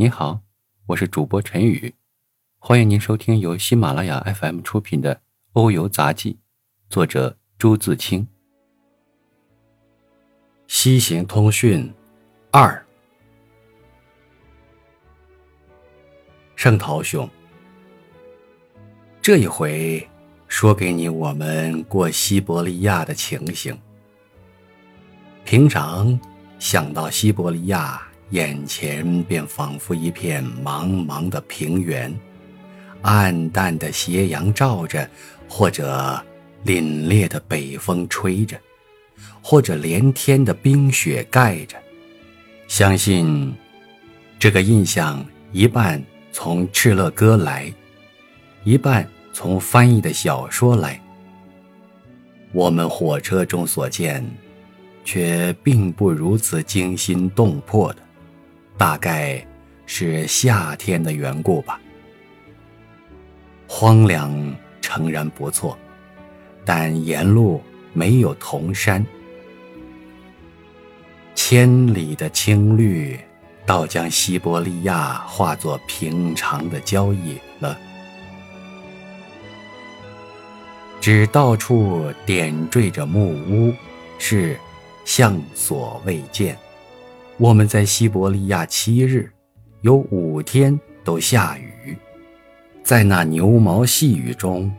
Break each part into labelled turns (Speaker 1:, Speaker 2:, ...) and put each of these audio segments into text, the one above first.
Speaker 1: 您好，我是主播陈宇，欢迎您收听由喜马拉雅 FM 出品的《欧游杂记》，作者朱自清。
Speaker 2: 西行通讯二，圣陶兄，这一回说给你我们过西伯利亚的情形。平常想到西伯利亚。眼前便仿佛一片茫茫的平原，暗淡的斜阳照着，或者凛冽的北风吹着，或者连天的冰雪盖着。相信这个印象一半从《敕勒歌》来，一半从翻译的小说来。我们火车中所见，却并不如此惊心动魄的。大概是夏天的缘故吧。荒凉诚然不错，但沿路没有铜山，千里的青绿，倒将西伯利亚化作平常的交易了。只到处点缀着木屋，是向所未见。我们在西伯利亚七日，有五天都下雨，在那牛毛细雨中，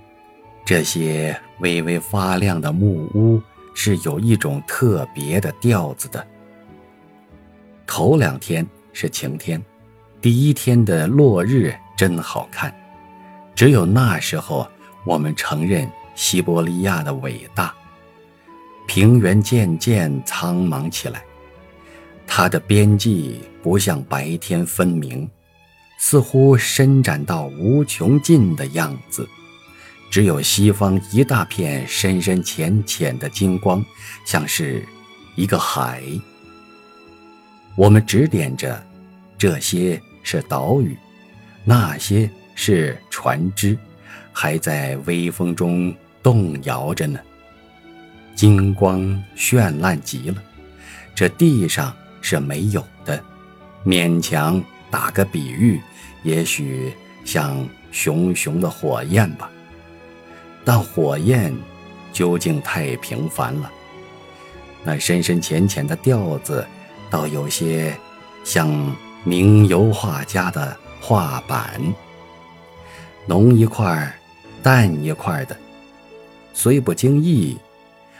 Speaker 2: 这些微微发亮的木屋是有一种特别的调子的。头两天是晴天，第一天的落日真好看，只有那时候我们承认西伯利亚的伟大。平原渐渐苍茫起来。它的边际不像白天分明，似乎伸展到无穷尽的样子。只有西方一大片深深浅浅的金光，像是一个海。我们指点着，这些是岛屿，那些是船只，还在微风中动摇着呢。金光绚烂极了，这地上。是没有的，勉强打个比喻，也许像熊熊的火焰吧。但火焰究竟太平凡了，那深深浅浅的调子，倒有些像名油画家的画板，浓一块淡一块的，虽不经意，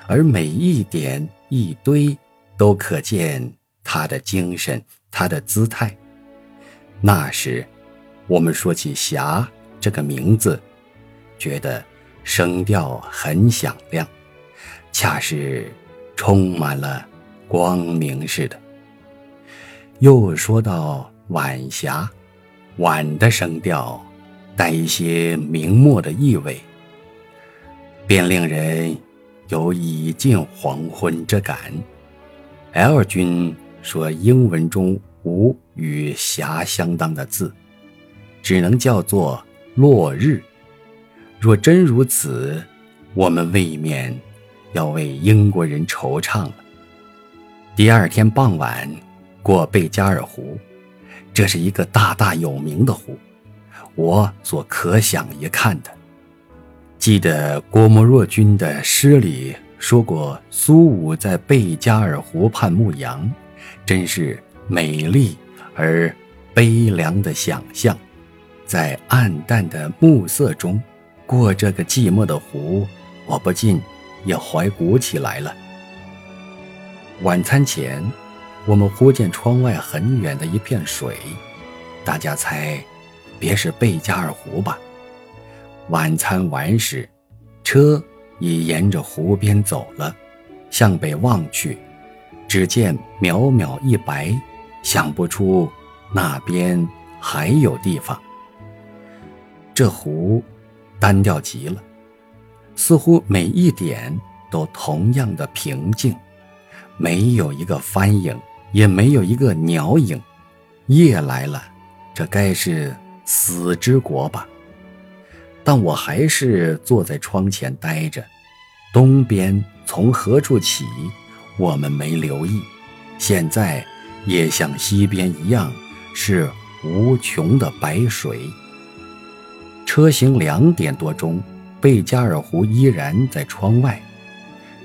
Speaker 2: 而每一点一堆都可见。他的精神，他的姿态。那时，我们说起“侠”这个名字，觉得声调很响亮，恰是充满了光明似的。又说到“晚霞”，晚的声调带一些明末的意味，便令人有已近黄昏之感。L 君。说英文中无与“霞”相当的字，只能叫做“落日”。若真如此，我们未免要为英国人惆怅了。第二天傍晚，过贝加尔湖，这是一个大大有名的湖，我所可想一看的。记得郭沫若君的诗里说过，苏武在贝加尔湖畔牧羊。真是美丽而悲凉的想象，在暗淡的暮色中过这个寂寞的湖，我不禁也怀古起来了。晚餐前，我们忽见窗外很远的一片水，大家猜，别是贝加尔湖吧？晚餐完时，车已沿着湖边走了，向北望去。只见渺渺一白，想不出那边还有地方。这湖单调极了，似乎每一点都同样的平静，没有一个帆影，也没有一个鸟影。夜来了，这该是死之国吧？但我还是坐在窗前待着。东边从何处起？我们没留意，现在也像西边一样，是无穷的白水。车行两点多钟，贝加尔湖依然在窗外，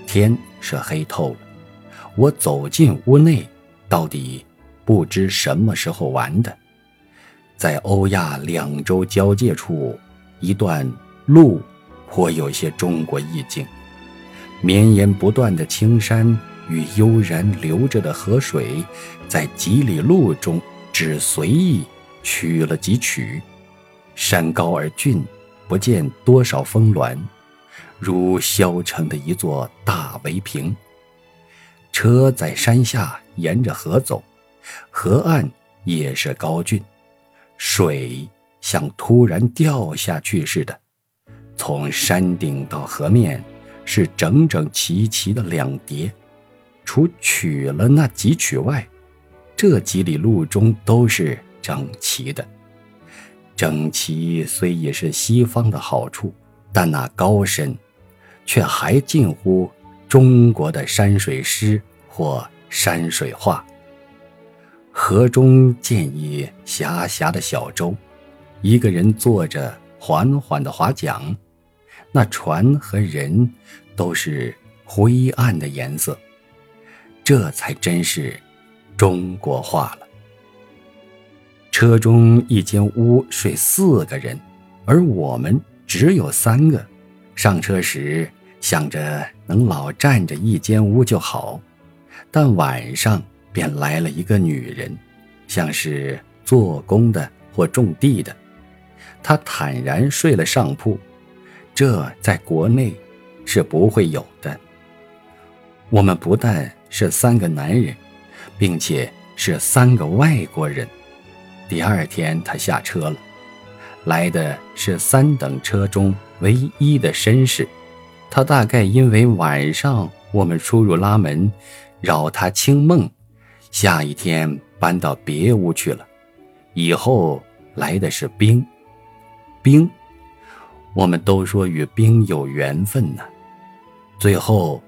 Speaker 2: 天是黑透了。我走进屋内，到底不知什么时候完的。在欧亚两洲交界处，一段路颇有些中国意境，绵延不断的青山与悠然流着的河水，在几里路中只随意取了几曲。山高而峻，不见多少峰峦，如削成的一座大围屏。车在山下沿着河走，河岸也是高峻，水像突然掉下去似的，从山顶到河面是整整齐齐的两叠。除取了那几曲外，这几里路中都是整齐的。整齐虽也是西方的好处，但那高深，却还近乎中国的山水诗或山水画。河中见一狭狭的小舟，一个人坐着缓缓地划桨，那船和人都是灰暗的颜色，这才真是中国话了。车中一间屋睡四个人，而我们只有三个。上车时想着能老占着一间屋就好，但晚上便来了一个女人，像是做工的或种地的。她坦然睡了上铺，这在国内是不会有的。我们不但是三个男人，并且是三个外国人。第二天，他下车了，来的是三等车中唯一的绅士。他大概因为晚上我们出入拉门，扰他清梦，下一天搬到别屋去了。以后来的是兵，兵，我们都说与兵有缘分呢。最后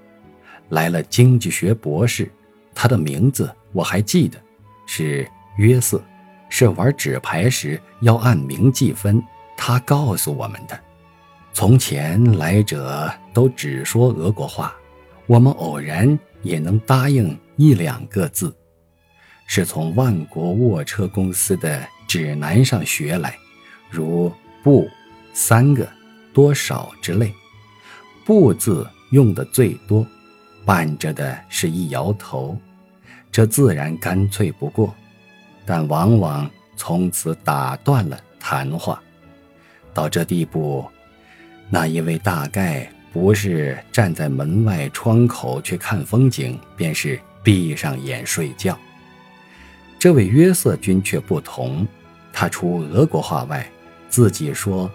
Speaker 2: 来了经济学博士，他的名字我还记得，是约瑟。是玩纸牌时要按名计分，他告诉我们的。从前来者都只说俄国话，我们偶然也能答应一两个字，是从万国卧车公司的指南上学来，如不三个多少之类。不字用的最多，伴着的是一摇头，这自然干脆不过。但往往从此打断了谈话，到这地步，那一位大概不是站在门外窗口去看风景，便是闭上眼睡觉。这位约瑟君却不同，他除俄国话外，自己说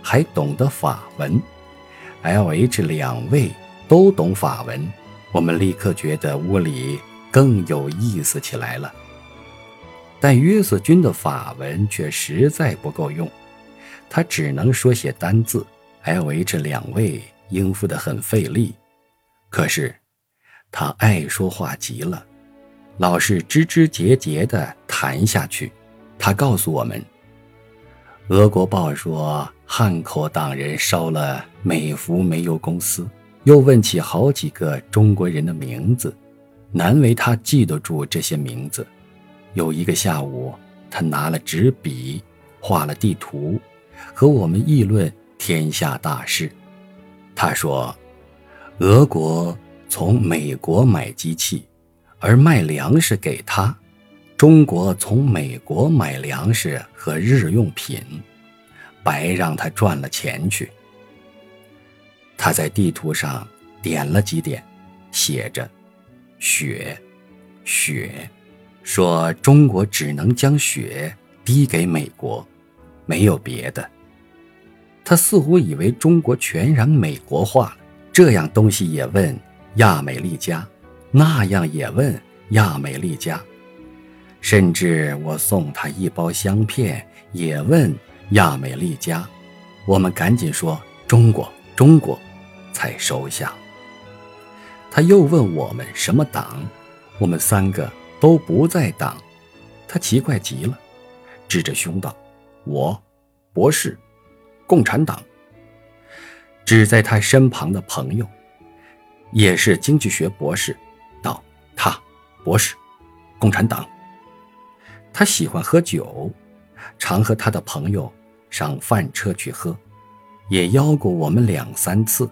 Speaker 2: 还懂得法文。L、H 两位都懂法文，我们立刻觉得屋里更有意思起来了。但约瑟君的法文却实在不够用，他只能说些单字，L、H 两位应付得很费力。可是，他爱说话极了，老是枝枝节节地谈下去。他告诉我们，俄国报说汉口党人烧了美孚煤油公司，又问起好几个中国人的名字，难为他记得住这些名字。有一个下午，他拿了纸笔，画了地图，和我们议论天下大事。他说：“俄国从美国买机器，而卖粮食给他；中国从美国买粮食和日用品，白让他赚了钱去。”他在地图上点了几点，写着：“雪，雪。”说中国只能将雪滴给美国，没有别的。他似乎以为中国全然美国化了，这样东西也问亚美利加，那样也问亚美利加，甚至我送他一包香片，也问亚美利加。我们赶紧说中国，中国，才收下。他又问我们什么党，我们三个。都不在党，他奇怪极了。指着胸道：“我，博士，共产党。”指在他身旁的朋友，也是经济学博士，道：“他，博士，共产党。”他喜欢喝酒，常和他的朋友上饭车去喝，也邀过我们两三次，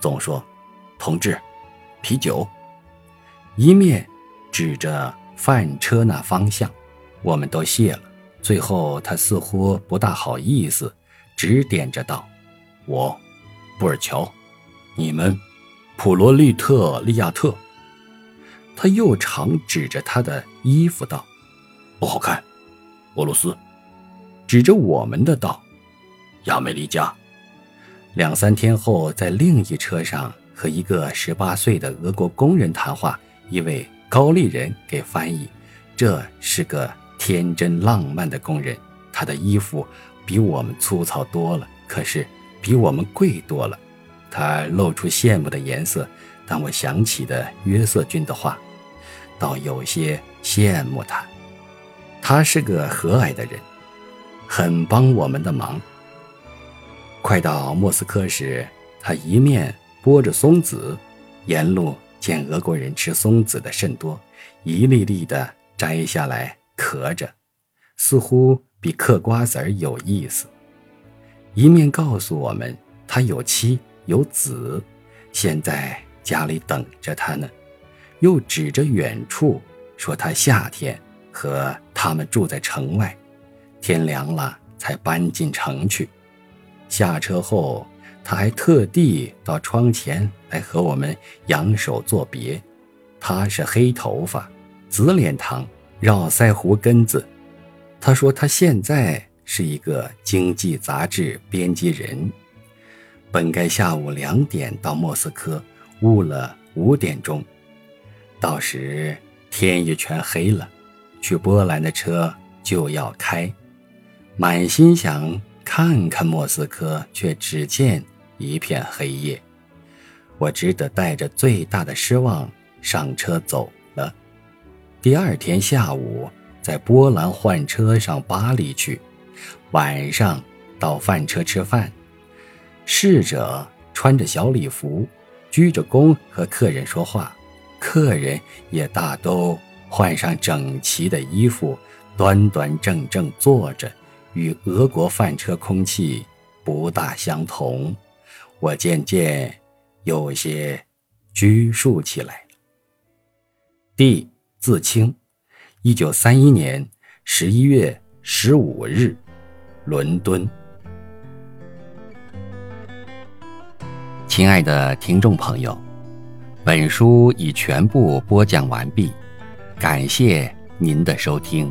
Speaker 2: 总说：“同志，啤酒。”一面指着饭车那方向，我们都谢了。最后他似乎不大好意思，指点着道：“我，布尔乔，你们，普罗利特利亚特。”他又常指着他的衣服道。不好看，俄罗斯，指着我们的道：“亚美利加。”两三天后，在另一车上和一个十八岁的俄国工人谈话，一位高丽人给翻译。这是个天真浪漫的工人，他的衣服比我们粗糙多了，可是比我们贵多了。他露出羡慕的颜色，但我想起的约瑟君的话，倒有些羡慕他。他是个和蔼的人，很帮我们的忙。快到莫斯科时，他一面剥着松子，沿路见俄国人吃松子的甚多，一粒粒的摘下来嗑着，似乎比嗑瓜子儿有意思。一面告诉我们他有妻有子，现在家里等着他呢，又指着远处说他夏天。和他们住在城外，天凉了才搬进城去。下车后，他还特地到窗前来和我们扬手作别。他是黑头发，紫脸膛，绕腮胡根子。他说他现在是一个经济杂志编辑人，本该下午两点到莫斯科，误了五点钟，到时天也全黑了。去波兰的车就要开，满心想看看莫斯科，却只见一片黑夜。我只得带着最大的失望上车走了。第二天下午在波兰换车上巴黎去，晚上到饭车吃饭。侍者穿着小礼服，鞠着躬和客人说话，客人也大都。换上整齐的衣服，端端正正坐着，与俄国饭车空气不大相同。我渐渐有些拘束起来。弟自清，一九三一年十一月十五日，伦敦。
Speaker 1: 亲爱的听众朋友，本书已全部播讲完毕。感谢您的收听。